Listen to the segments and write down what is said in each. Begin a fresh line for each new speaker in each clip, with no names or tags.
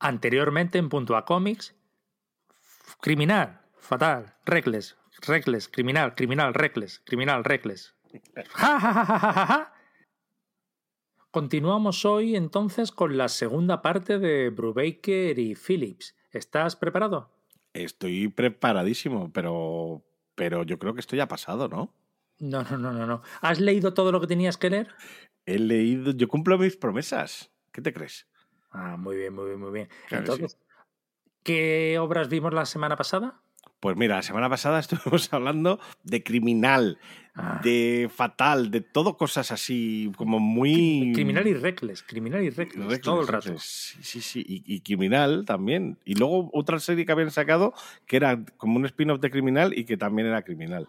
Anteriormente en Punto a Comics, criminal, fatal, reckless, reckless, criminal, criminal, reckless, criminal, reckless. Ja, ja, ja, ja, ja, ja. Continuamos hoy entonces con la segunda parte de Brubaker y Phillips. ¿Estás preparado?
Estoy preparadísimo, pero, pero yo creo que esto ya ha pasado, ¿no?
No, no, no, no, no. ¿Has leído todo lo que tenías que leer?
He leído, yo cumplo mis promesas. ¿Qué te crees?
Ah, muy bien, muy bien, muy bien.
Claro
Entonces, ¿qué obras vimos la semana pasada?
Pues mira, la semana pasada estuvimos hablando de criminal,
Ah.
de fatal, de todo cosas así como muy...
Criminal y reckless, criminal y reckless,
Reckless,
todo el rato.
Sí, sí, sí. Y, y criminal también. Y luego otra serie que habían sacado que era como un spin-off de criminal y que también era criminal.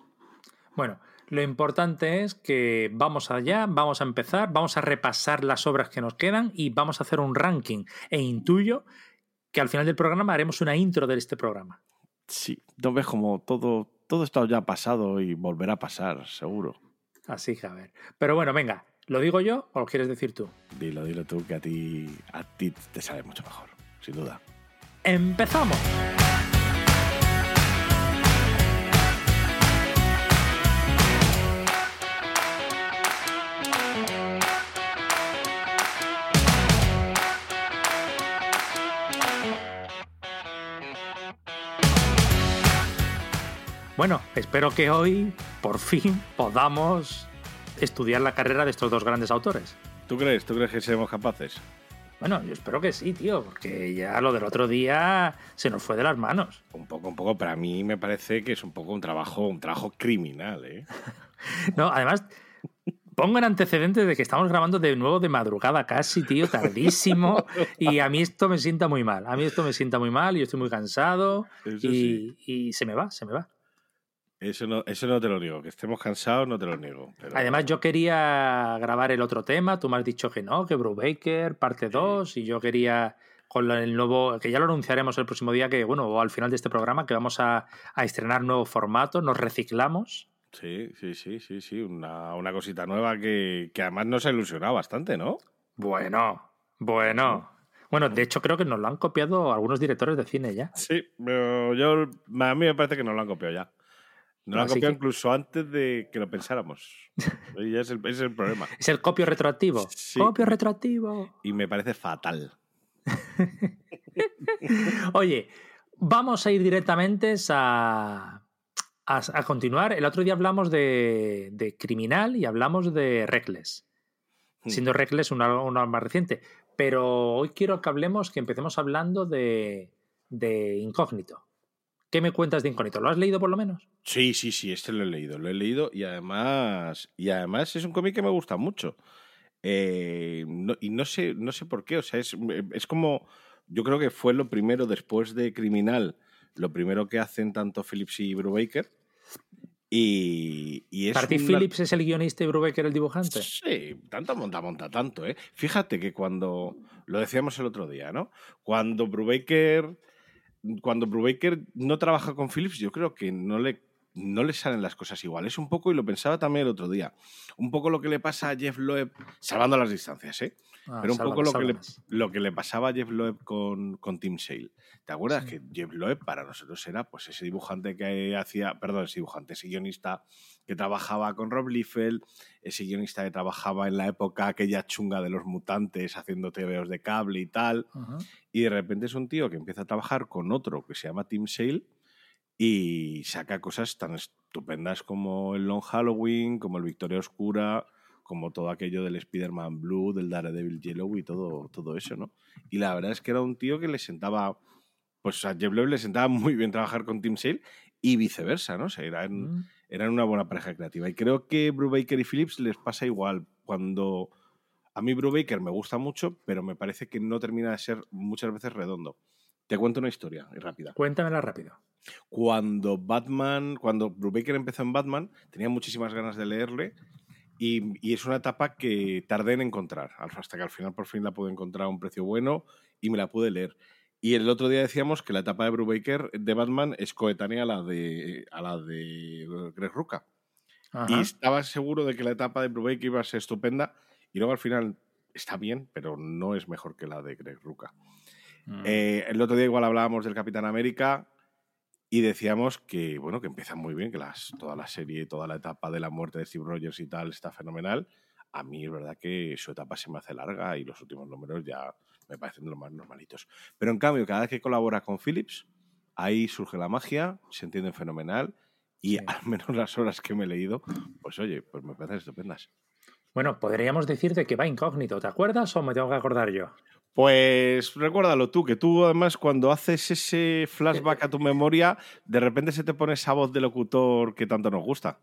Bueno, lo importante es que vamos allá, vamos a empezar, vamos a repasar las obras que nos quedan y vamos a hacer un ranking. E intuyo que al final del programa haremos una intro de este programa.
Sí, no ves como todo, todo esto ya ha pasado y volverá a pasar, seguro.
Así que a ver. Pero bueno, venga, ¿lo digo yo o lo quieres decir tú?
Dilo, dilo tú, que a ti, a ti te sale mucho mejor, sin duda.
¡Empezamos! Bueno, espero que hoy, por fin, podamos estudiar la carrera de estos dos grandes autores.
¿Tú crees? ¿Tú crees que seremos capaces?
Bueno, yo espero que sí, tío, porque ya lo del otro día se nos fue de las manos.
Un poco, un poco, pero a mí me parece que es un poco un trabajo, un trabajo criminal, ¿eh?
No, además, pongo en antecedentes de que estamos grabando de nuevo de madrugada casi, tío, tardísimo. Y a mí esto me sienta muy mal. A mí esto me sienta muy mal y yo estoy muy cansado. Y se me va, se me va.
Eso no, eso no te lo niego. Que estemos cansados no te lo niego. pero-
Además, yo quería grabar el otro tema. Tú me has dicho que no, que Brubaker, parte 2. Y yo quería, con el nuevo, que ya lo anunciaremos el próximo día, que bueno, o al final de este programa, que vamos a, a estrenar nuevo formato, nos reciclamos.
Sí, sí, sí, sí, sí. Una, una cosita nueva que, que además nos ha ilusionado bastante, ¿no?
Bueno, bueno. Bueno, de hecho creo que nos lo han copiado algunos directores de cine ya.
Sí, pero yo, a mí me parece que nos lo han copiado ya. Lo han
Así
copiado
que-
incluso antes de que lo pensáramos. Ya es el, ese es el problema.
Es el copio retroactivo.
Sí.
Copio retroactivo.
Y me parece fatal.
Oye, vamos a ir directamente a, a, a continuar. El otro día hablamos de, de Criminal y hablamos de Reckless.
Hmm.
Siendo Reckless una, una más reciente. Pero hoy quiero que hablemos, que empecemos hablando de, de Incógnito. ¿Qué me cuentas de Incógnito? ¿Lo has leído por lo menos?
Sí, sí, sí, este lo he leído, lo he leído y además, y además es un cómic que me gusta mucho. Eh, no- y no sé, no sé por qué, o sea, es, es como, yo creo que fue lo primero después de Criminal, lo primero que hacen tanto Phillips y Brubaker. Y, y es
¿Para ti
una-
Phillips es el guionista y Brubaker el dibujante?
Sí, tanto monta, monta tanto, ¿eh? Fíjate que cuando, lo decíamos el otro día, ¿no? Cuando Brubaker, cuando Brubaker no trabaja con Phillips, yo creo que no le, no le salen las cosas igual. Es un poco, y lo pensaba también el otro día, un poco lo que le pasa a Jeff Loeb, salvando las distancias, ¿eh?
Ah,
Pero un
sálvame,
poco lo que, le, lo que le pasaba a Jeff Loeb con, con Tim Sale. ¿Te acuerdas que Jeff Loeb para nosotros era pues ese dibujante que hacía, perdón, ese dibujante, ese guionista que trabajaba con Rob Liefeld, ese guionista que trabajaba en la época aquella chunga de los mutantes haciendo TVOs de cable y tal,
Ajá.
y de repente es un tío que empieza a trabajar con otro que se llama Tim Sale y saca cosas tan estupendas como el Long Halloween, como el Victoria Oscura, como todo aquello del Spider-Man Blue, del Daredevil Yellow y todo, todo eso, ¿no? Y la verdad es que era un tío que le sentaba, pues a Jeff Loeb le sentaba muy bien trabajar con Tim Sale y viceversa, ¿no? O sea, eran,
Mm.
eran una buena pareja creativa. Y creo que Brubaker y Phillips les pasa igual cuando A mí Brubaker me gusta mucho, pero me parece que no termina de ser muchas veces redondo. Te cuento una historia rápida.
Cuéntamela rápido.
Cuando Batman, cuando Brubaker empezó en Batman, tenía muchísimas ganas de leerle y, es una etapa que tardé en encontrar, hasta que al final por fin la pude encontrar a un precio bueno y me la pude leer. Y el otro día decíamos que la etapa de Brubaker de Batman es coetánea a la de, a la de Greg Rucka. Y estaba seguro de que la etapa de Brubaker iba a ser estupenda y luego al final está bien, pero no es mejor que la de Greg Rucka. Mm. Eh, el otro día igual hablábamos del Capitán América y decíamos que, bueno, que empieza muy bien, que las, toda la serie, toda la etapa de la muerte de Steve Rogers y tal está fenomenal. A mí es verdad que su etapa se me hace larga y los últimos números ya me parecen de los más normalitos. Pero en cambio, cada vez que colabora con Phillips, ahí surge la magia, se entienden fenomenal y al menos las horas que me he leído, pues oye, pues me parecen estupendas.
Bueno, podríamos decirte que va incógnito, ¿te acuerdas o me tengo que acordar yo?
Pues recuérdalo tú, que tú además cuando haces ese flashback a tu memoria, de repente se te pone esa voz de locutor que tanto nos gusta.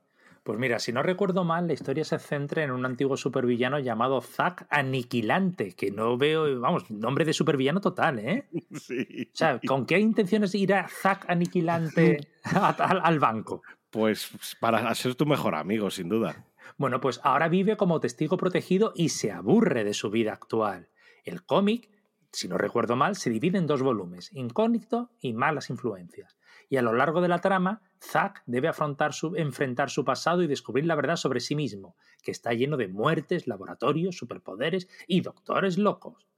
Pues mira, si no recuerdo mal, la historia se centra en un antiguo supervillano llamado Zack Aniquilante, que no veo, vamos, nombre de supervillano total, ¿eh? Sí. O sea, ¿con qué intenciones irá Zack Aniquilante al banco?
Pues para ser tu mejor amigo, sin duda.
Bueno, pues ahora vive como testigo protegido y se aburre de su vida actual. El cómic, si no recuerdo mal, se divide en dos volúmenes, Incógnito y Malas Influencias. Y a lo largo de la trama, Zack debe afrontar su, enfrentar su pasado y descubrir la verdad sobre sí mismo, que está lleno de muertes, laboratorios, superpoderes y doctores locos.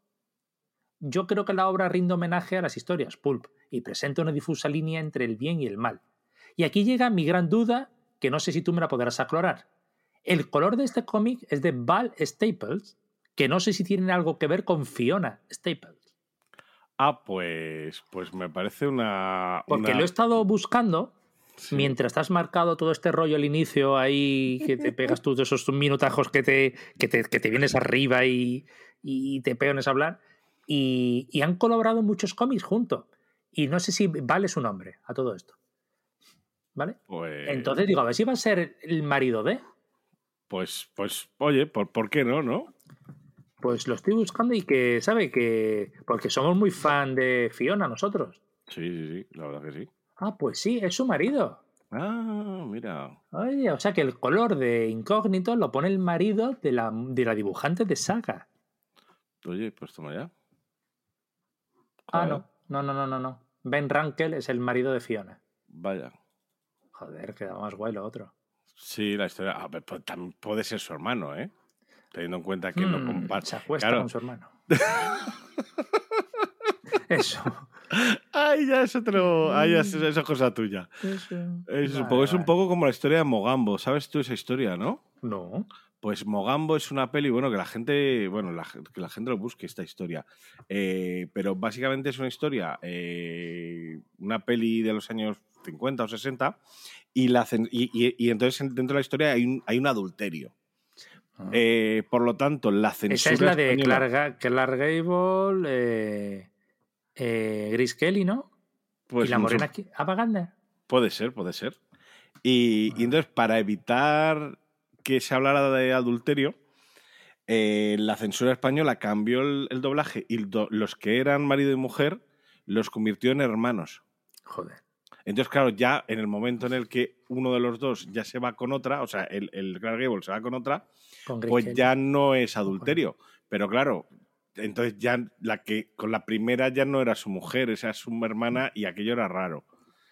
Yo creo que la obra rinde homenaje a las historias pulp y presenta una difusa línea entre el bien y el mal. Y aquí llega mi gran duda, que no sé si tú me la podrás aclarar. El color de este cómic es de Val Staples, que no sé si tienen algo que ver con Fiona Staples.
Ah, pues, pues me parece una.
Porque lo he estado buscando mientras estás marcado todo este rollo al inicio, ahí que te pegas tú de esos minutajos que te, que te, vienes arriba y, te peones a hablar. Y, han colaborado muchos cómics juntos. Y no sé si vale su nombre a todo esto. ¿Vale? Pues... Entonces digo, a ver si va a ser el marido de.
Pues, pues, oye, ¿por, ¿por qué no, no?
Pues lo estoy buscando y que, ¿sabe? que Porque somos muy fan de Fiona nosotros.
Sí, sí, sí, la verdad que sí.
Ah, pues sí, es su marido.
Ah, mira.
Oye, o sea que el color de incógnito lo pone el marido de la, de la dibujante de Saga.
Oye, pues toma ya.
Ah, no. No, no, no, no, no. Ben Rankel es el marido de Fiona.
Vaya.
Joder, queda más guay lo otro.
Sí, la historia. A ver, pues, también puede ser su hermano, ¿eh? Teniendo en cuenta que lo mm, comparte.
Se acuesta con su hermano. Eso.
Ay, ya es otro. Ay, ya es, cosa tuya. Es, un poco, es un poco como la historia de Mogambo. ¿Sabes tú esa historia, no?
No.
Pues Mogambo es una peli, bueno, que la gente, bueno, que la gente lo busque esta historia. Eh, pero básicamente es una historia, eh, una peli de los años 50 o 60, y, la, y, entonces dentro de la historia hay un, hay un adulterio. Eh, por lo tanto, la censura.
Esa es la de Clark, Gable, eh, eh, Grace Kelly, ¿no? Pues ¿Y la morena aquí? ¿Apaganda?
Puede ser, puede ser. Y, entonces, para evitar que se hablara de adulterio, la censura española cambió el, doblaje y los que eran marido y mujer los convirtió en hermanos.
Joder.
Entonces, claro, ya en el momento en el que uno de los dos ya se va con otra, o sea, el, el Clark Gable se va con otra, pues ya no es adulterio. Pero claro, entonces ya la que con la primera ya no era su mujer, esa es su hermana y aquello era raro.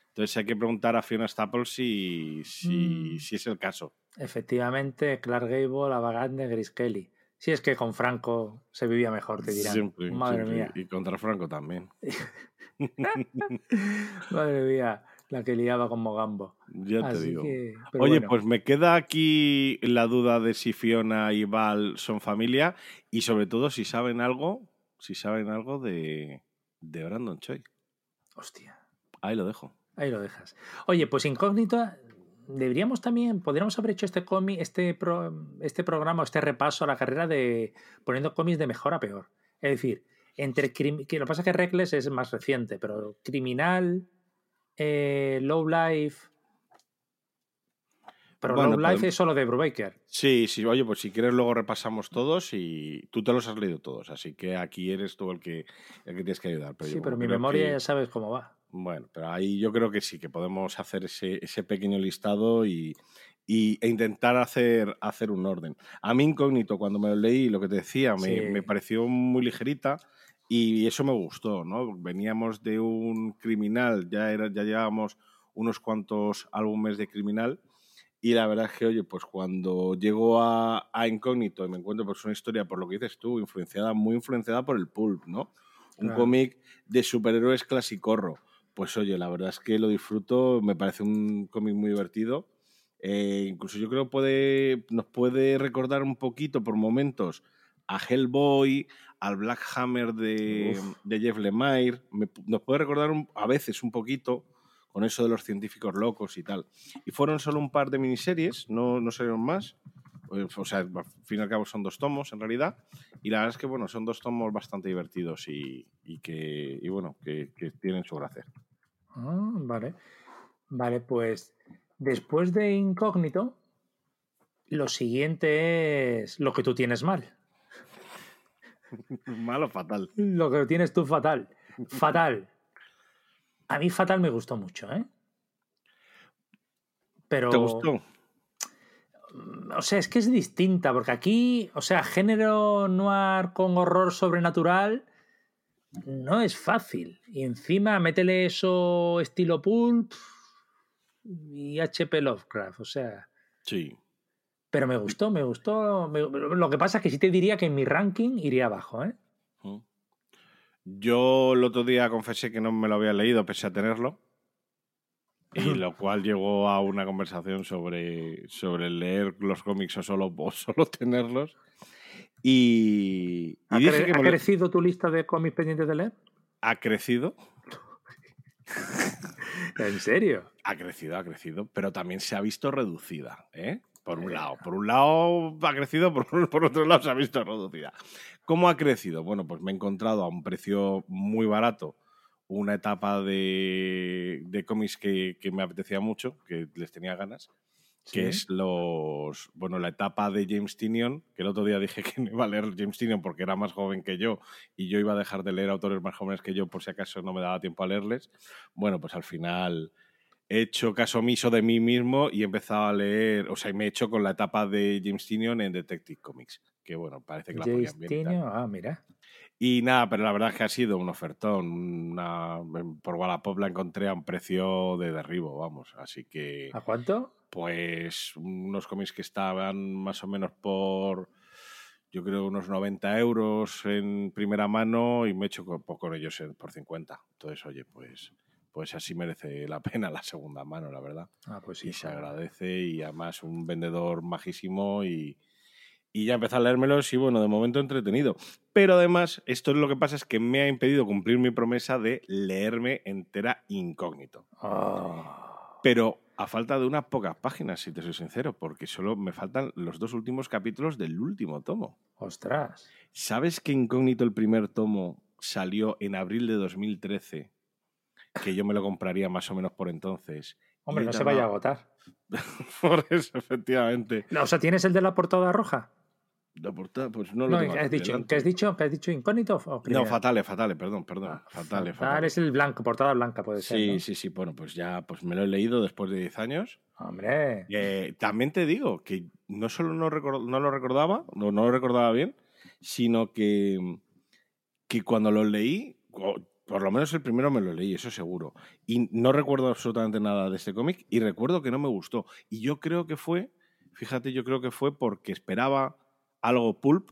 Entonces hay que preguntar a Fiona Staples si, si, mm. si es el caso.
Efectivamente, Clark Gable, Abagande, Gris Kelly. Si es que con Franco se vivía mejor, te dirán. Madre mía.
Y contra Franco también.
Madre mía, la que liaba con Mogambo.
Ya te digo. Oye, pues me queda aquí la duda de si Fiona y Val son familia y sobre todo si saben algo, si saben algo de, de Brandon Choi.
Hostia.
Ahí lo dejo.
Ahí lo dejas. Oye, pues incógnito, deberíamos también, podríamos haber hecho este cómic, este, este programa, este repaso a la carrera de poniendo cómics de mejor a peor. Es decir, entre que lo que pasa es que Reckless es más reciente, pero Criminal, eh, Low Life. Pero bueno, Life es solo de Brubaker.
Sí, sí, oye, pues si quieres luego repasamos todos y tú te los has leído todos, así que aquí eres tú el que, el que tienes que ayudar.
Pero sí, pero mi memoria ya sabes cómo va.
Bueno, pero ahí yo creo que sí, que podemos hacer ese, ese pequeño listado y, y, e intentar hacer, hacer un orden. A mí incógnito, cuando me lo leí, lo que te decía, me, me pareció muy ligerita y eso me gustó, ¿no? Veníamos de un criminal, ya, era, ya llevábamos unos cuantos álbumes de criminal y la verdad es que, oye, pues cuando llego a, a Incógnito y me encuentro pues una historia, por lo que dices tú, influenciada, muy influenciada por el pulp, ¿no? Un cómic de superhéroes clasicorro. Pues oye, la verdad es que lo disfruto, me parece un cómic muy divertido. Eh, incluso yo creo puede, nos puede recordar un poquito por momentos a Hellboy, al Black Hammer de, de Jeff Lemire. nos puede recordar a veces un poquito con eso de los científicos locos y tal. Y fueron solo un par de miniseries, no, no salieron más. Eh, o sea, al fin y al cabo son dos tomos en realidad. Y la verdad es que, bueno, son dos tomos bastante divertidos y, que, y bueno, que, tienen su gracia.
Ah, vale. Vale, pues después de Incógnito, lo siguiente es lo que tú tienes mal.
Malo fatal.
Lo que tienes tú fatal. Fatal. A mí Fatal me gustó mucho, ¿eh? Pero.
¿Te gustó?
O sea, es que es distinta, porque aquí, o sea, género noir con horror sobrenatural no es fácil. Y encima, métele eso estilo pulp y HP Lovecraft, o sea.
Sí.
Pero me gustó, me gustó. lo que pasa es que sí te diría que en mi ranking iría abajo, ¿eh?
Yo el otro día confesé que no me lo había leído pese a tenerlo. Y lo cual llegó a una conversación sobre, sobre leer los cómics o solo, solo tenerlos. Y,
¿Ha, crecido tu lista de cómics pendientes de leer?
Ha crecido.
¿En serio?
Ha crecido, ha crecido, pero también se ha visto reducida, ¿eh? Por un lado. Por un lado ha crecido, por, por otro lado se ha visto reducida. ¿Cómo ha crecido? Bueno, pues me he encontrado a un precio muy barato una etapa de, de cómics que, me apetecía mucho, que les tenía ganas, que es los bueno la etapa de James Tinion, que el otro día dije que no iba a leer James Tinion porque era más joven que yo y yo iba a dejar de leer autores más jóvenes que yo por si acaso no me daba tiempo a leerles. Bueno, pues al final he hecho caso omiso de mí mismo y he empezado a leer, o sea, me he hecho con la etapa de James Tinion en Detective Comics que bueno, parece que la podían bien.
Ah, mira.
Y nada, pero la verdad es que ha sido un ofertón. Una, por Wallapop la encontré a un precio de derribo, vamos. Así que.
¿A cuánto?
Pues unos cómics que estaban más o menos por. Yo creo unos 90 euros en primera mano y me he hecho con, con ellos por 50. Entonces, oye, pues pues así merece la pena la segunda mano, la verdad.
Ah, pues sí.
Y se agradece y además un vendedor majísimo y, y ya empecé a leérmelos y bueno, de momento entretenido. Pero además, esto es lo que pasa es que me ha impedido cumplir mi promesa de leerme entera incógnito.
Ah.
Pero a falta de unas pocas páginas, si te soy sincero, porque solo me faltan los dos últimos capítulos del último tomo.
¡Ostras!
¿Sabes que Incógnito el primer tomo salió en abril de 2013? Que yo me lo compraría más o menos por entonces.
Hombre, no se vaya a agotar.
por eso, efectivamente.
o sea, ¿tienes el de la portada roja?
La portada, pues no lo tengo
¿qué has, dicho, ¿qué has dicho? ¿Qué has dicho? ¿Incógnito?
no, fatale, fatale, perdón, perdón. Ah, fatale, fatale.
es el blanco, portada blanca puede ser.
Sí, sí, sí. Bueno, pues ya pues me lo he leído después de 10 años.
Hombre.
Eh, también te digo que no solo no, no lo recordaba, no, no, lo recordaba bien, sino que, que cuando lo leí, por lo menos el primero me lo leí, eso seguro. Y no recuerdo absolutamente nada de este cómic y recuerdo que no me gustó. Y yo creo que fue, fíjate, yo creo que fue porque esperaba algo pulp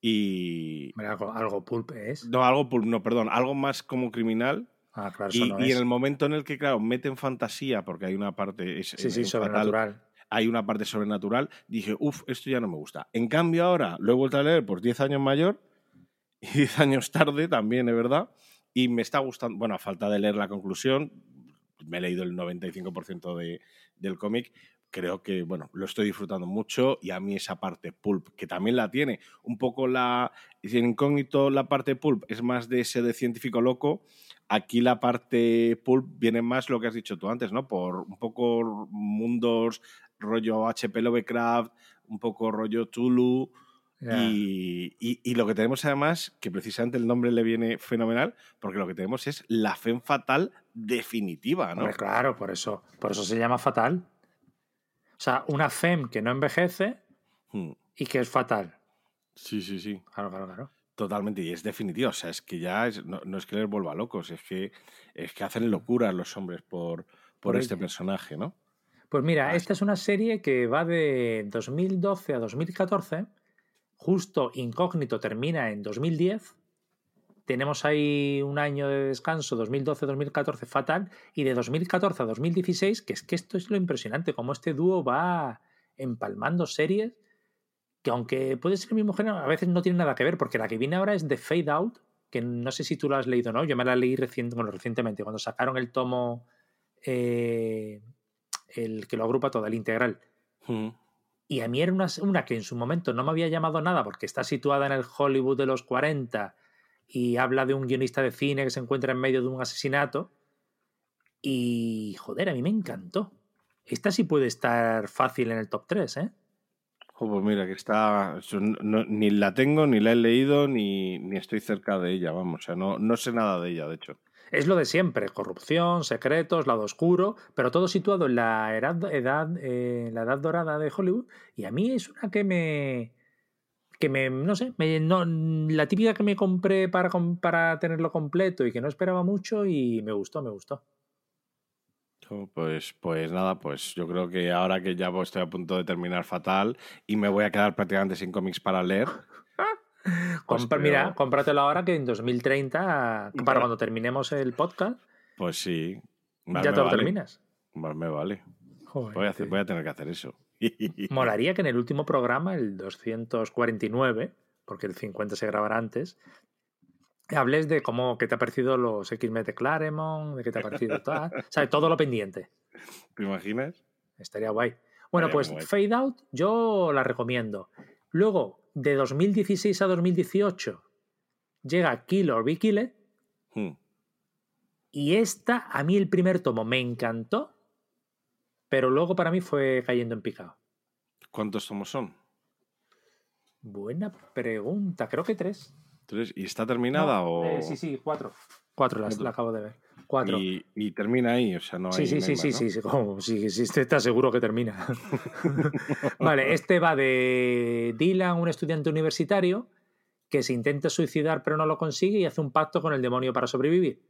y...
Algo, pulp es.
No, algo pulp, no, perdón, algo más como criminal.
Ah, claro,
y,
no y
en el momento en el que, claro, meten fantasía, porque hay una parte...
sí, sí, sobrenatural.
hay una parte sobrenatural, dije, uff, esto ya no me gusta. En cambio ahora lo he vuelto a leer por 10 años mayor y 10 años tarde también, es verdad, y me está gustando, bueno, a falta de leer la conclusión, me he leído el 95% de, del cómic, creo que, bueno, lo estoy disfrutando mucho y a mí esa parte pulp, que también la tiene, un poco la, en incógnito la parte pulp es más de ese de científico loco, aquí la parte pulp viene más lo que has dicho tú antes, ¿no? Por un poco mundos rollo HP Lovecraft, un poco rollo Tulu. Y, y, lo que tenemos además, que precisamente el nombre le viene fenomenal, porque lo que tenemos es la fe fatal definitiva, ¿no?
claro, por eso, por eso se llama fatal. O sea, una FEM que no envejece hmm. y que es fatal.
Sí, sí, sí.
Claro, claro, claro.
Totalmente, y es definitivo. O sea, es que ya no, es que les vuelva locos, es que, es que hacen locura los hombres por, por, este personaje, ¿no?
Pues mira, esta es una serie que va de 2012 a 2014. Justo Incógnito termina en 2010 tenemos ahí un año de descanso, 2012-2014 fatal, y de 2014 a 2016, que es que esto es lo impresionante, como este dúo va empalmando series que aunque puede ser el mismo género, a veces no tiene nada que ver, porque la que viene ahora es The Fade Out, que no sé si tú lo has leído o no, yo me la leí recientemente, cuando sacaron el tomo, eh, el que lo agrupa todo, el integral. Hmm. Y a mí era una, una que en su momento no me había llamado nada porque está situada en el Hollywood de los 40 y habla de un guionista de cine que se encuentra en medio de un asesinato. Y joder, a mí me encantó. Esta sí puede estar fácil en el top 3, ¿eh?
pues mira, que está. ni la tengo, ni la he leído, ni, ni estoy cerca de ella, vamos. O sea, no, no sé nada de ella, de hecho.
Es lo de siempre: corrupción, secretos, lado oscuro, pero todo situado en la edad, edad, eh, la edad dorada de Hollywood. Y a mí es una que me que me, no sé, me, no, la típica que me compré para, para tenerlo completo y que no esperaba mucho y me gustó, me gustó.
Pues, pues nada, pues yo creo que ahora que ya estoy a punto de terminar fatal y me voy a quedar prácticamente sin cómics para leer.
pues Mira, cómpratelo ahora que en 2030, para cuando terminemos el podcast.
Pues sí.
ya te lo terminas.
me vale. voy, a voy a tener que hacer eso.
Molaría que en el último programa, el 249, porque el 50 se grabará antes, hables de cómo, qué te ha parecido los X-Men de Claremont, de qué te ha parecido tal, o sea, todo lo pendiente.
¿Te imaginas?
Estaría guay. Bueno, pues Fade Out yo la recomiendo. Luego, de 2016 a 2018, llega Kill or Be Killed. Hmm. Y esta, a mí el primer tomo me encantó pero luego para mí fue cayendo en picado.
¿Cuántos tomos son?
Buena pregunta, creo que tres.
¿Tres? ¿Y está terminada o...?
Eh, sí, sí, cuatro. Cuatro las, la acabo de ver. Cuatro.
Y, termina ahí, o sea, no
sí,
hay.
Sí, sí, sí, sí, sí, sí, sí, este está seguro que termina. vale, este va de Dylan, un estudiante universitario que se intenta suicidar pero no lo consigue y hace un pacto con el demonio para sobrevivir.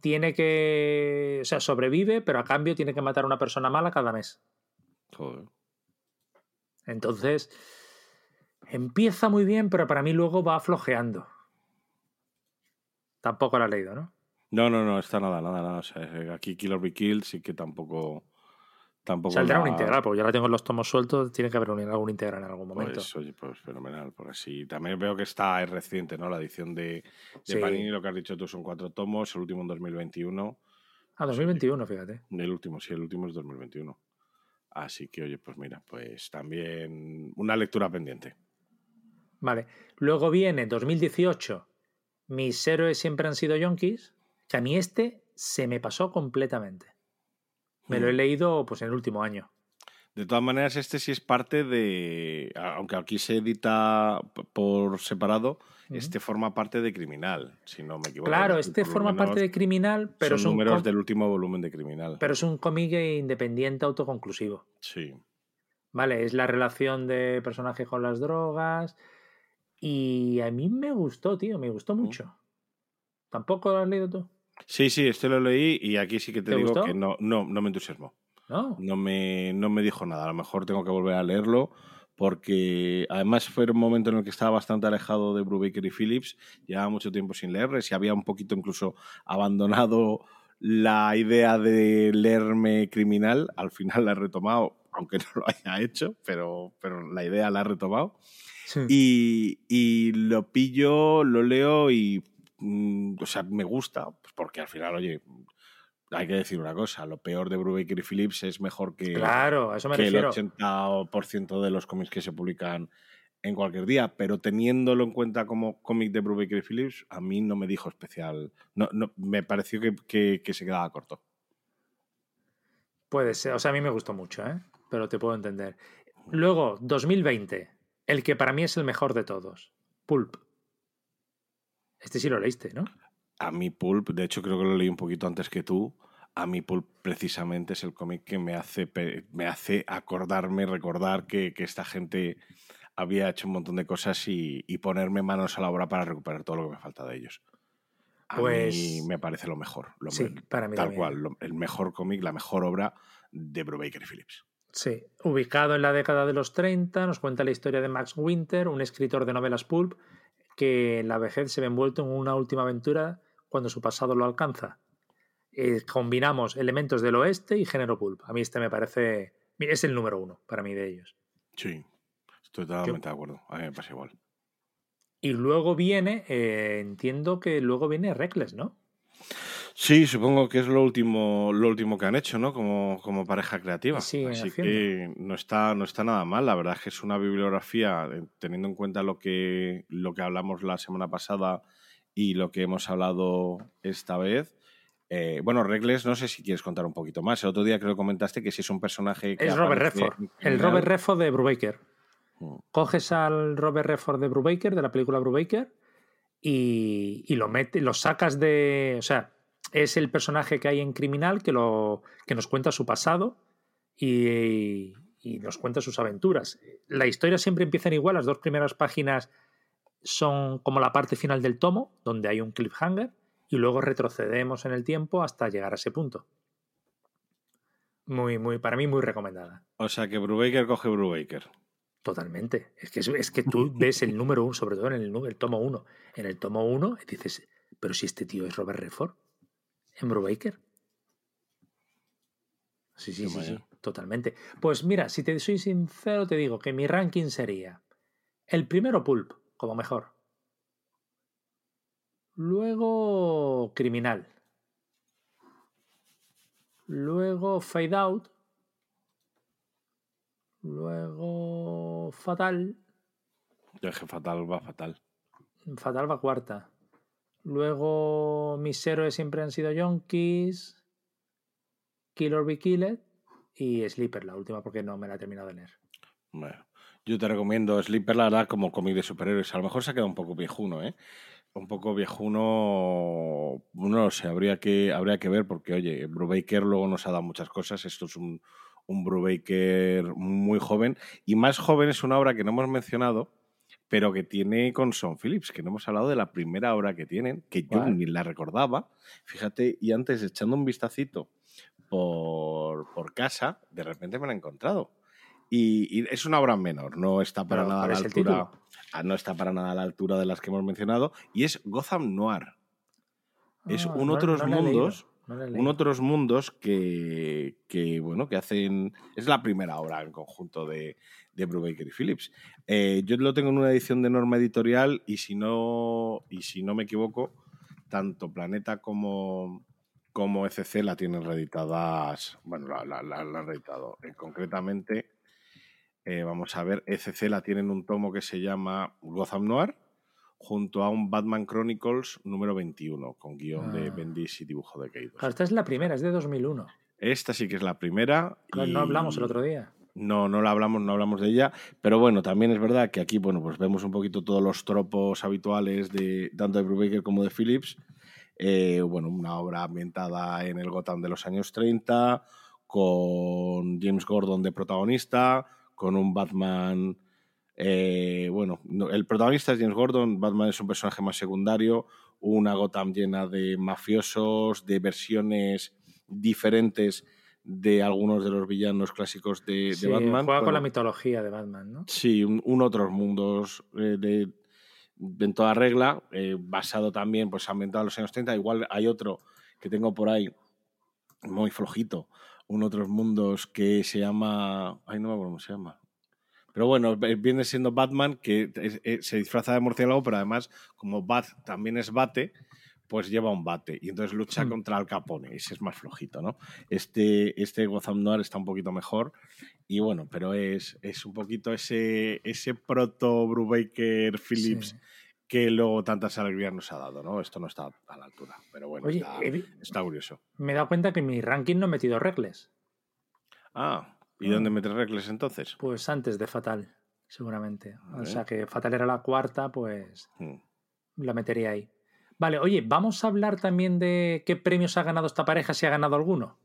Tiene que. O sea, sobrevive, pero a cambio tiene que matar a una persona mala cada mes.
Joder.
Entonces. Empieza muy bien, pero para mí luego va flojeando. Tampoco lo ha leído, ¿no?
No, no, no, está nada, nada, nada. O sea, aquí Kill or Be Killed sí que tampoco. Tampoco
Saldrá un integral, porque ya la tengo en los tomos sueltos, tiene que haber un, algún integral en algún momento.
Pues, oye, pues fenomenal, porque sí, también veo que está, es reciente, ¿no? La edición de, Panini, lo que has dicho tú, son cuatro tomos, el último en 2021.
Ah, 2021, fíjate.
El último, sí, el último es 2021. Así que, oye, pues mira, pues también una lectura pendiente.
Vale. Luego viene 2018, mis héroes siempre han sido yonkis, que a mí este se me pasó completamente. Me lo he mm. leído pues en el último año.
De todas maneras, este sí es parte de. Aunque aquí se edita por separado, este forma parte de Criminal, si no me equivoco.
Claro, este forma parte de Criminal, pero
son, números del último volumen de Criminal.
Pero es un cómic independiente autoconclusivo.
Sí.
Vale, es la relación de personaje con las drogas. Y a mí me gustó, tío, me gustó mm. mucho. ¿Tampoco lo has leído tú?
Sí, sí, este lo leí y aquí sí que te, digo que no, no, no me entusiasmó.
No.
No me, no me dijo nada. A lo mejor tengo que volver a leerlo porque además fue un momento en el que estaba bastante alejado de Brubaker y Phillips, llevaba mucho tiempo sin leerles y había un poquito incluso abandonado la idea de leerme criminal, al final la he retomado, aunque no lo haya hecho, pero, pero la idea la he retomado. Y, y, lo pillo, lo leo y o sea, me gusta, pues porque al final, oye, hay que decir una cosa, lo peor de Brubaker y Phillips es mejor que,
claro, eso me
que el 80% de los cómics que se publican en cualquier día, pero teniéndolo en cuenta como cómic de Brubaker y Phillips, a mí no me dijo especial, no, no, me pareció que, que, se quedaba corto.
Puede ser, o sea, a mí me gustó mucho, ¿eh? pero te puedo entender. Luego, 2020, el que para mí es el mejor de todos, Pulp. Este sí lo leíste, ¿no?
A mí Pulp, de hecho creo que lo leí un poquito antes que tú. A mí Pulp precisamente es el cómic que me hace, me hace acordarme, recordar que, esta gente había hecho un montón de cosas y, ponerme manos a la obra para recuperar todo lo que me falta de ellos. A pues, mí me parece lo mejor. Lo
sí, para mí
Tal cual, el mejor cómic, la mejor obra de Brubaker y Phillips.
Sí, ubicado en la década de los 30, nos cuenta la historia de Max Winter, un escritor de novelas pulp que la vejez se ve envuelto en una última aventura cuando su pasado lo alcanza. Eh, combinamos elementos del oeste y género pulp. A mí este me parece. Es el número uno para mí de ellos.
Sí, estoy totalmente de acuerdo. A mí me pasa igual.
Y luego viene, eh, entiendo que luego viene Reckless, ¿no?
Sí, supongo que es lo último, lo último que han hecho, ¿no? Como, como pareja creativa. Sí, Así que no está, no está nada mal. La verdad es que es una bibliografía, eh, teniendo en cuenta lo que, lo que hablamos la semana pasada y lo que hemos hablado esta vez. Eh, bueno, Regles, no sé si quieres contar un poquito más. El otro día creo que comentaste que si es un personaje que.
Es Robert Redford, el Robert Redford de Brubaker. Mm. Coges al Robert Redford de Brubaker, de la película Brubaker, y, y lo metes, lo sacas de. O sea, es el personaje que hay en Criminal que, lo, que nos cuenta su pasado y, y nos cuenta sus aventuras. La historia siempre empieza igual, las dos primeras páginas son como la parte final del tomo, donde hay un cliffhanger, y luego retrocedemos en el tiempo hasta llegar a ese punto. Muy, muy, para mí muy recomendada.
O sea que Brubaker coge Brubaker.
Totalmente. Es que, es que tú ves el número uno, sobre todo en el, el tomo uno. En el tomo uno dices, pero si este tío es Robert Redford, en Brubaker. Sí, sí, sí, sí, totalmente. Pues mira, si te soy sincero, te digo que mi ranking sería el primero Pulp, como mejor. Luego Criminal. Luego Fade Out. Luego Fatal.
Yo que Fatal va fatal.
Fatal va cuarta. Luego mis héroes siempre han sido Yonkis. Killer Be Killed. Y Sleeper, la última, porque no me la he terminado de leer.
Bueno. Yo te recomiendo Sleeper, la verdad, como cómic de superhéroes. A lo mejor se ha quedado un poco viejuno, ¿eh? Un poco viejuno, no lo sé, habría que, habría que ver porque, oye, Brubaker luego nos ha dado muchas cosas. Esto es un, un Brubaker muy joven. Y más joven es una obra que no hemos mencionado, pero que tiene con Son Phillips, que no hemos hablado de la primera obra que tienen, que yo ni la recordaba. Fíjate, y antes echando un vistacito por, por casa, de repente me la he encontrado. Y, es una obra menor, no está para nada a la altura. Ah, no está para nada a la altura de las que hemos mencionado. Y es Gotham Noir. es ah, un otros mundos. Un otros mundos que, que, bueno, que hacen. Es la primera obra en conjunto de, de Brubaker y Phillips. Eh, yo lo tengo en una edición de norma editorial y si no, y si no me equivoco, tanto Planeta como, como ECC la tienen reeditadas. Bueno, la, la, han reeditado. Eh, concretamente eh, vamos a ver, ECC la tiene en un tomo que se llama Gotham Noir, junto a un Batman Chronicles número 21, con guion de ah. Bendis y dibujo de Keidos.
esta es la primera, es de 2001.
Esta sí que es la primera.
No hablamos el otro día.
No, no la hablamos, no hablamos de ella, pero bueno, también es verdad que aquí, bueno, pues vemos un poquito todos los tropos habituales de tanto de Brubaker como de Phillips. Eh, bueno, una obra ambientada en el Gotham de los años 30, con James Gordon de protagonista, con un Batman. Eh, bueno, el protagonista es James Gordon, Batman es un personaje más secundario, una Gotham llena de mafiosos, de versiones diferentes de algunos de los villanos clásicos de, Batman.
Juega con la mitología de Batman, ¿no?
Sí, un, otros mundos eh, de, en toda regla, eh, basado también, pues ambientado en los años 30. Igual hay otro que tengo por ahí, muy flojito, un otros mundos que se llama. Ay, no me acuerdo cómo se llama. Pero bueno, viene siendo Batman que eh, se disfraza de murciélago, pero además, como Bat también es bate, pues lleva un bate y entonces lucha hmm. contra Al Capone. Ese es más flojito, ¿no? Este, este Gotham Noir está un poquito mejor y bueno, pero es, es un poquito ese, ese proto Brubaker Phillips que luego tantas alegrías nos ha dado, ¿no? Esto no está a la altura, pero bueno, está, curioso.
Me he dado cuenta que en mi ranking no he metido regles.
Ah. ¿Y dónde metes Reckless entonces?
Pues antes de Fatal, seguramente. O sea que Fatal era la cuarta, pues
Hmm.
la metería ahí. Vale, oye, vamos a hablar también de qué premios ha ganado esta pareja, si ha ganado alguno.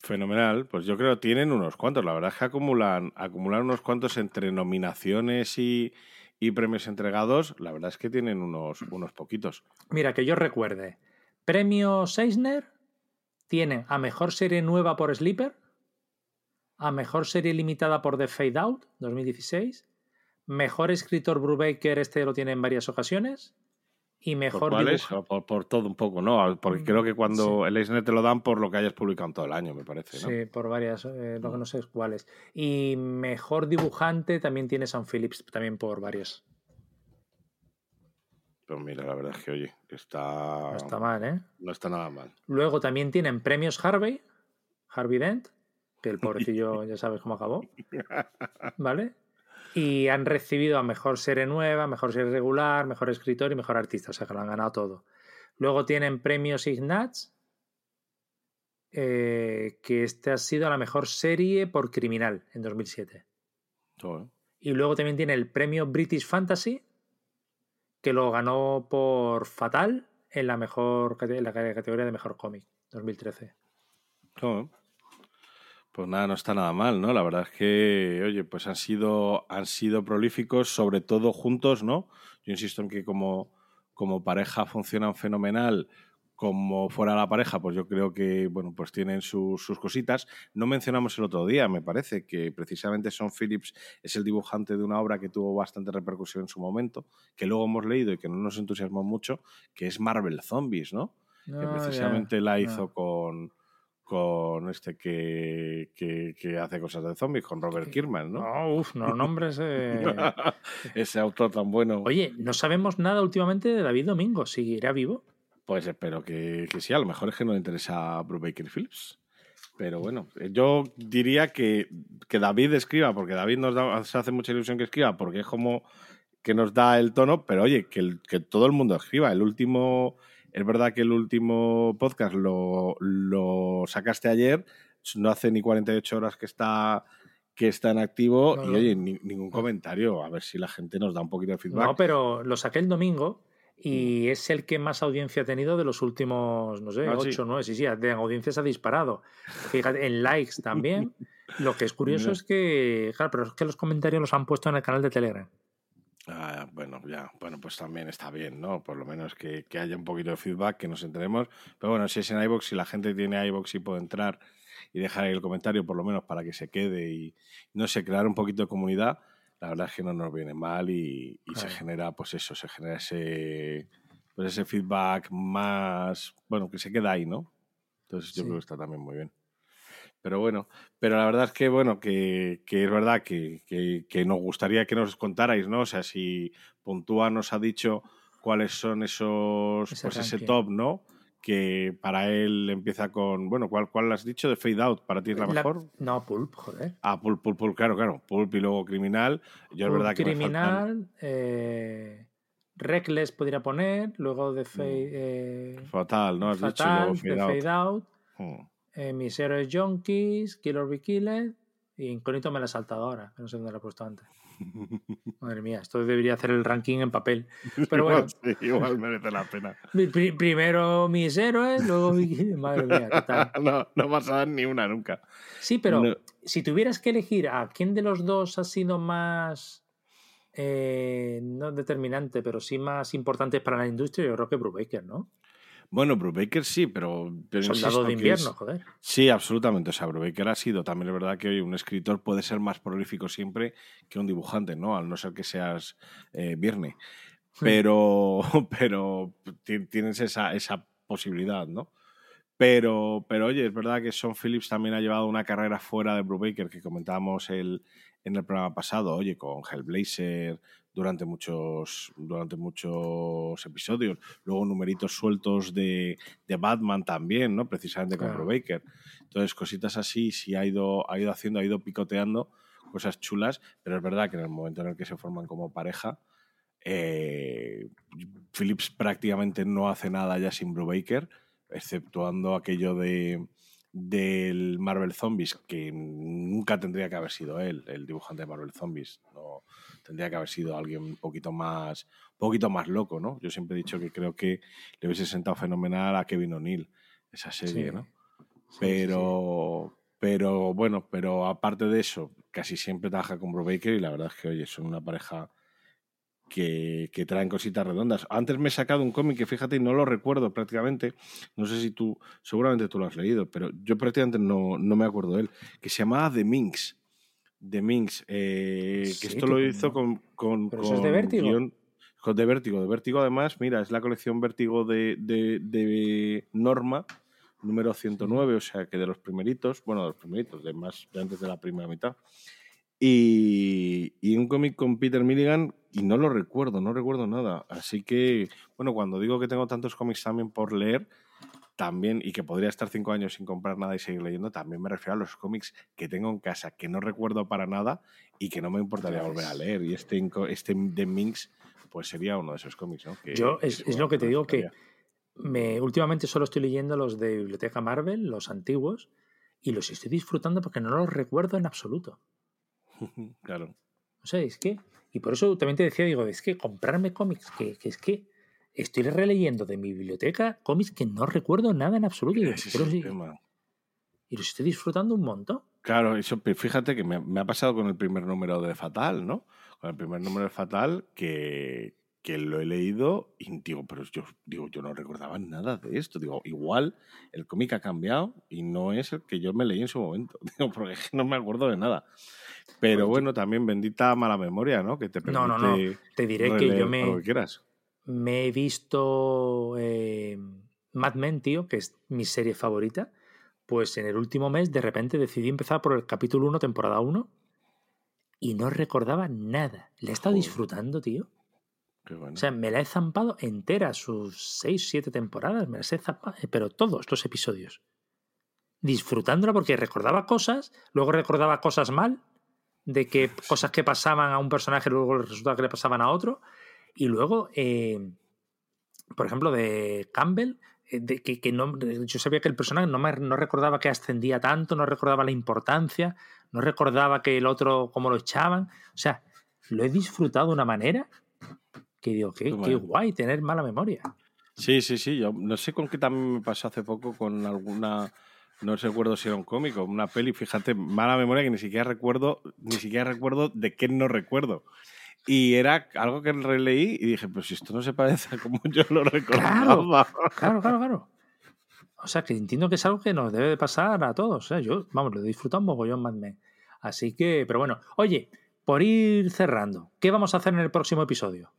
Fenomenal, pues yo creo que tienen unos cuantos. La verdad es que acumulan, acumulan unos cuantos entre nominaciones y, y premios entregados. La verdad es que tienen unos, unos poquitos.
Mira, que yo recuerde. Premio Eisner tienen a mejor serie nueva por Sleeper, a mejor serie limitada por The Fade Out 2016, mejor escritor Brubaker, este lo tiene en varias ocasiones, y
¿Por
mejor
Por, por todo un poco, ¿no? Porque
Mm,
creo que cuando
sí.
el Eisner te lo dan por lo que hayas publicado en todo el año, me parece, ¿no?
Sí, por varias, eh, lo que no sé es cuáles. Y mejor dibujante también tiene Sam Phillips, también por varios.
Pues mira, la verdad es que, oye, está,
No está mal, ¿eh?
no está nada mal.
Luego también tienen premios Harvey, Harvey Dent, que el pobrecillo ya sabes cómo acabó. ¿Vale? Y han recibido a mejor serie nueva, mejor serie regular, mejor escritor y mejor artista. O sea que lo han ganado todo. Luego tienen premios Ignatz, eh, que este ha sido la mejor serie por criminal en 2007.
Todo, ¿eh?
Y luego también tiene el premio British Fantasy, que lo ganó por Fatal en la mejor cate- en la categoría de mejor cómic, 2013.
Todo, ¿eh? Pues nada, no está nada mal, ¿no? La verdad es que, oye, pues han sido, han sido prolíficos, sobre todo juntos, ¿no? Yo insisto en que como, como pareja funcionan fenomenal, como fuera la pareja, pues yo creo que, bueno, pues tienen sus, sus cositas. No mencionamos el otro día, me parece, que precisamente Sean Phillips es el dibujante de una obra que tuvo bastante repercusión en su momento, que luego hemos leído y que no nos entusiasmó mucho, que es Marvel Zombies, ¿no? que
Ah,
precisamente la hizo con, con este que, que, que hace cosas de zombies, con Robert Kirkman, ¿no?
No, uf, no nombres. eh.
Ese autor tan bueno.
Oye, no sabemos nada últimamente de David Domingo. ¿Seguirá vivo?
Pues espero que, que sí, a lo mejor es que no le interesa a Brubaker Phillips. Pero bueno, eh, yo diría que, que David escriba, porque David nos da, se hace mucha ilusión que escriba, porque es como que nos da el tono, pero oye, que, el- que todo el mundo escriba. El último, es verdad que el último podcast lo, lo sacaste ayer, no hace ni 48 horas que está que está en activo
No,
y oye, ni- ningún comentario, a ver si la gente nos da un poquito de feedback.
No, pero lo saqué el domingo
Mm.
y es el que más audiencia ha tenido de los últimos, no sé,
Ah, sí.
8 o 9. Sí, sí, de audiencias ha disparado. Fíjate, en likes también. Lo que es curioso
Mira.
es que, claro, pero es que los comentarios los han puesto en el canal de Telegram.
Ah, bueno, ya, bueno, pues también está bien, ¿no? Por lo menos que, que haya un poquito de feedback, que nos enteremos. Pero bueno, si es en iBox, si la gente tiene iBox y puede entrar y dejar ahí el comentario, por lo menos para que se quede y, no sé, crear un poquito de comunidad, la verdad es que no nos viene mal y, y se genera, pues eso, se genera ese, pues ese feedback más, bueno, que se queda ahí, ¿no? Entonces yo
Sí.
creo que está también muy bien. Pero bueno, pero la verdad es que, bueno, que, que es verdad que, que- que nos gustaría que nos contarais, ¿no? O sea, si Puntúa nos ha dicho cuáles son esos,
Ese
pues ese top, ¿no? Que para él empieza con, bueno, ¿cuál, cuál has dicho de Fade Out? ¿Para ti es la
La-
mejor?
No, Pulp, joder.
Ah, Pulp, Pulp, Pulp, claro, claro. Pulp y luego Criminal. Yo es verdad que me faltan-
criminal, eh, Reckless podría poner, luego de Fade, eh,
Fatal, ¿no? Has dicho
de
Fade Out.
Fade Out,
Hmm.
Eh, Mis héroes junkies, Kill or Be Killed y Incógnito me la he saltado ahora, que no sé dónde la he puesto antes. Madre mía, esto debería hacer el ranking en papel. Pero bueno,
Sí, igual merece la pena.
pri- pri- primero mis héroes, luego. Madre mía, qué tal.
no, no vas a dar ni una nunca.
Sí, pero
No.
si tuvieras que elegir a quién de los dos ha sido más, eh, no determinante, pero sí más importante para la industria, yo creo que Brubaker, ¿no?
Bueno, Brubaker sí, pero, pero
Soldado de invierno,
es-
joder.
Sí, absolutamente. O sea, Brubaker ha sido también es verdad que oye, un escritor puede ser más prolífico siempre que un dibujante, ¿no? Al no ser que seas eh, Vierne. Pero, pero ti- tienes esa, esa posibilidad, ¿no? Pero, pero oye, es verdad que Sean Phillips también ha llevado una carrera fuera de Brubaker, que comentábamos el, en el programa pasado, oye, con Hellblazer durante muchos, durante muchos episodios. Luego numeritos sueltos de, de Batman también, ¿no? Precisamente con
Claro.
Brubaker. Entonces, cositas así, sí ha ido, ha ido haciendo, ha ido picoteando cosas chulas, pero es verdad que en el momento en el que se forman como pareja, eh, Phillips prácticamente no hace nada ya sin Brubaker, exceptuando aquello de, del Marvel Zombies, que nunca tendría que haber sido él, el dibujante de Marvel Zombies. No, tendría que haber sido alguien un poquito más, poquito más loco, ¿no? Yo siempre he dicho que creo que le hubiese sentado fenomenal a Kevin O'Neill esa serie, ¿no? pero, pero bueno, pero aparte de eso, casi siempre trabaja con Bro Baker y la verdad es que, oye, son una pareja que, que, traen cositas redondas. Antes me he sacado un cómic que fíjate, y no lo recuerdo prácticamente. No sé si tú, seguramente tú lo has leído, pero yo prácticamente no, no me acuerdo de él. Que se llamaba The Minx. The Minx. Eh, que esto lo hizo con. con,
¿Pero eso es de Vértigo.
con de Vértigo. De Vértigo, además, mira, es la colección Vértigo de, de, de Norma número 109, o sea que de los primeritos, bueno, de los primeritos, de más de antes de la primera mitad. Y, y un cómic con Peter Milligan, y no lo recuerdo, no recuerdo nada. Así que, bueno, cuando digo que tengo tantos cómics también por leer, también, y que podría estar cinco años sin comprar nada y seguir leyendo, también me refiero a los cómics que tengo en casa, que no recuerdo para nada y que no me importaría volver a leer. Y este, este de Minx, pues sería uno de esos cómics, ¿no? Que,
Yo, es, es lo que te digo que me, últimamente solo estoy leyendo los de Biblioteca Marvel, los antiguos, y los estoy disfrutando porque no los recuerdo en absoluto.
claro.
O sea, es que, y por eso también te decía, digo, es que comprarme cómics, que, que es que estoy releyendo de mi biblioteca cómics que no recuerdo nada en absoluto. Y, los estoy disfrutando un montón.
Claro, eso, fíjate que me, me, ha pasado con el primer número de Fatal, ¿no? Con el primer número de Fatal que, que lo he leído y digo, pero yo digo, yo no recordaba nada de esto. Digo, igual el cómic ha cambiado y no es el que yo me leí en su momento. Digo, porque no me acuerdo de nada. Pero bueno, también bendita mala memoria, ¿no? Que te permite
No, no, no. Te diré que yo me,
que
me he visto eh, Mad Men, tío, que es mi serie favorita. Pues en el último mes, de repente decidí empezar por el capítulo 1, temporada 1, y no recordaba nada. Le he estado
Joder.
disfrutando, tío.
Bueno.
O sea, me la he zampado entera, sus 6, 7 temporadas, me las he zampado, eh, pero todos los episodios. Disfrutándola porque recordaba cosas, luego recordaba cosas mal, de que cosas que pasaban a un personaje luego resultaba que le pasaban a otro, y luego, eh, por ejemplo, de Campbell, eh, de que, que no, yo sabía que el personaje no, me, no recordaba que ascendía tanto, no recordaba la importancia, no recordaba que el otro cómo lo echaban, o sea, lo he disfrutado de una manera que digo, qué, qué guay tener mala memoria.
Sí, sí, sí. Yo no sé con qué también me pasó hace poco con alguna. No recuerdo si era un cómic o una peli. Fíjate, mala memoria que ni siquiera recuerdo, ni siquiera recuerdo de qué no recuerdo. Y era algo que releí y dije, pues si esto no se parece a como yo lo recordaba.
Claro, claro, claro. O sea, que entiendo que es algo que nos debe de pasar a todos. Yo, vamos, lo he disfrutado un mogollón Mad Men. Así que, pero bueno. Oye, por ir cerrando, ¿qué vamos a hacer en el próximo episodio?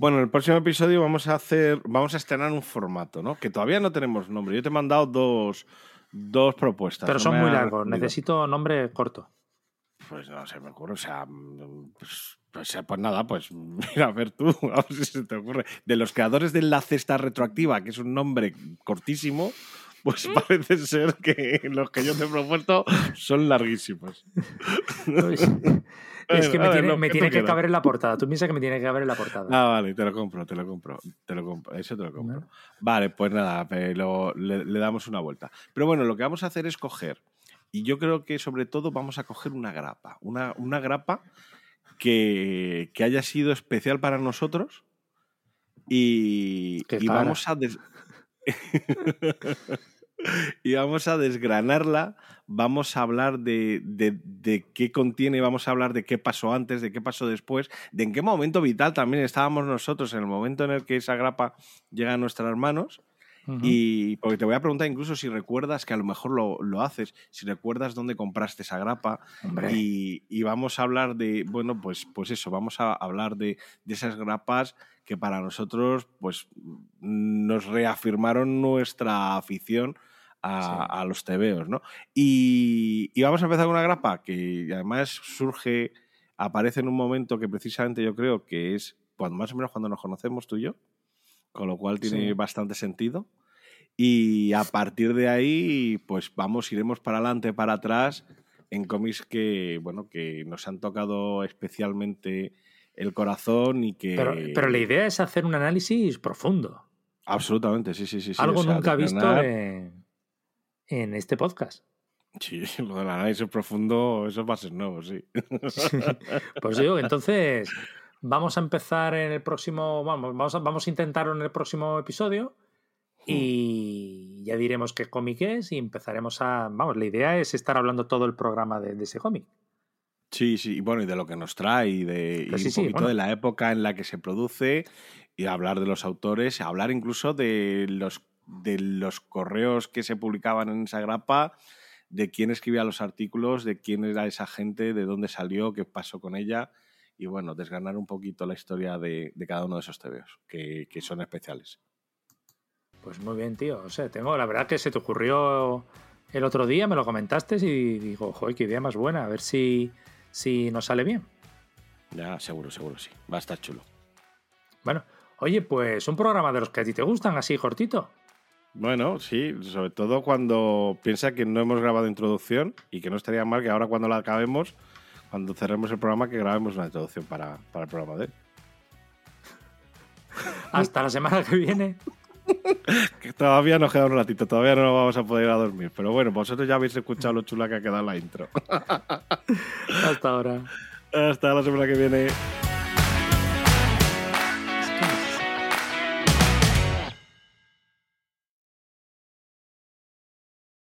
Bueno, en el próximo episodio vamos a hacer, vamos a estrenar un formato, ¿no? Que todavía no tenemos nombre. Yo te he mandado dos, dos propuestas.
Pero
no
son muy largos. Necesito nombre corto.
Pues no se me ocurre, o sea, pues, pues nada, pues mira, a ver tú, a ver si se te ocurre. De los creadores de La Cesta Retroactiva, que es un nombre cortísimo, pues parece ser que los que yo te he propuesto son larguísimos.
es que me
ver,
tiene, me
que
tiene caber en la portada. Tú piensas que me tiene que caber en la portada.
Ah, vale, te lo compro, te lo compro, te lo compro, eso te lo compro. Vale, pues nada, eh, lo- le, le damos una vuelta. Pero bueno, lo que vamos a hacer es coger, y yo creo que sobre todo vamos a coger una grapa, una, una grapa que, que haya sido especial para nosotros y, y vamos a des- y vamos a desgranarla, vamos a hablar de, de- de qué contiene, vamos a hablar de qué pasó antes, de qué pasó después, de en qué momento vital también estábamos nosotros, en el momento en el que esa grapa llega a nuestras manos.
Ujú.
Y porque te voy a preguntar incluso si recuerdas, que a lo mejor lo, lo haces, si recuerdas dónde compraste esa grapa, y, y vamos a hablar de, bueno, pues, pues eso, vamos a hablar de, de esas grapas que para nosotros pues nos reafirmaron nuestra afición a,
Sí.
a los tebeos, ¿no? Y, y vamos a empezar con una grapa que además surge, aparece en un momento que precisamente yo creo que es cuando más o menos cuando nos conocemos tú y yo, con lo cual tiene
Sí.
bastante sentido. Y a partir de ahí, pues vamos, iremos para adelante, para atrás, en cómics que, bueno, que nos han tocado especialmente el corazón y que...
pero, pero la idea es hacer un análisis profundo.
Absolutamente, sí, sí, sí.
Algo
o sea,
nunca visto en, en este podcast.
Sí, lo del análisis profundo, eso va a ser nuevo, sí.
pues digo, entonces vamos a empezar en el próximo, vamos, vamos a, vamos a intentarlo en el próximo episodio y ya diremos qué cómic es y empezaremos a, vamos, la idea es estar hablando todo el programa de, ese cómic.
Sí, sí, y bueno, y de lo que nos trae y de y un poquito de la época en la que se produce y hablar de los autores, hablar incluso de los de los correos que se publicaban en esa grapa, de quién escribía los artículos, de quién era esa gente, de dónde salió, qué pasó con ella y bueno, desganar un poquito la historia de, cada uno de esos TVOs, que, que, son especiales.
Pues muy bien, tío. O sea, tengo, la verdad que se te ocurrió el otro día, me lo comentaste y digo, joder, qué idea más buena, a ver si, si nos sale bien.
Ya, seguro, seguro, sí. Va a estar chulo.
Bueno, oye, pues un programa de los que a ti te gustan, así cortito.
Bueno, sí, sobre todo cuando piensa que no hemos grabado introducción y que no estaría mal que ahora cuando la acabemos cuando cerremos el programa, que grabemos una introducción para, el programa de él.
Hasta la semana que viene.
que todavía nos queda un ratito, todavía no vamos a poder ir a dormir. Pero bueno, vosotros ya habéis escuchado lo chula que ha quedado la intro.
Hasta ahora.
Hasta la semana que viene.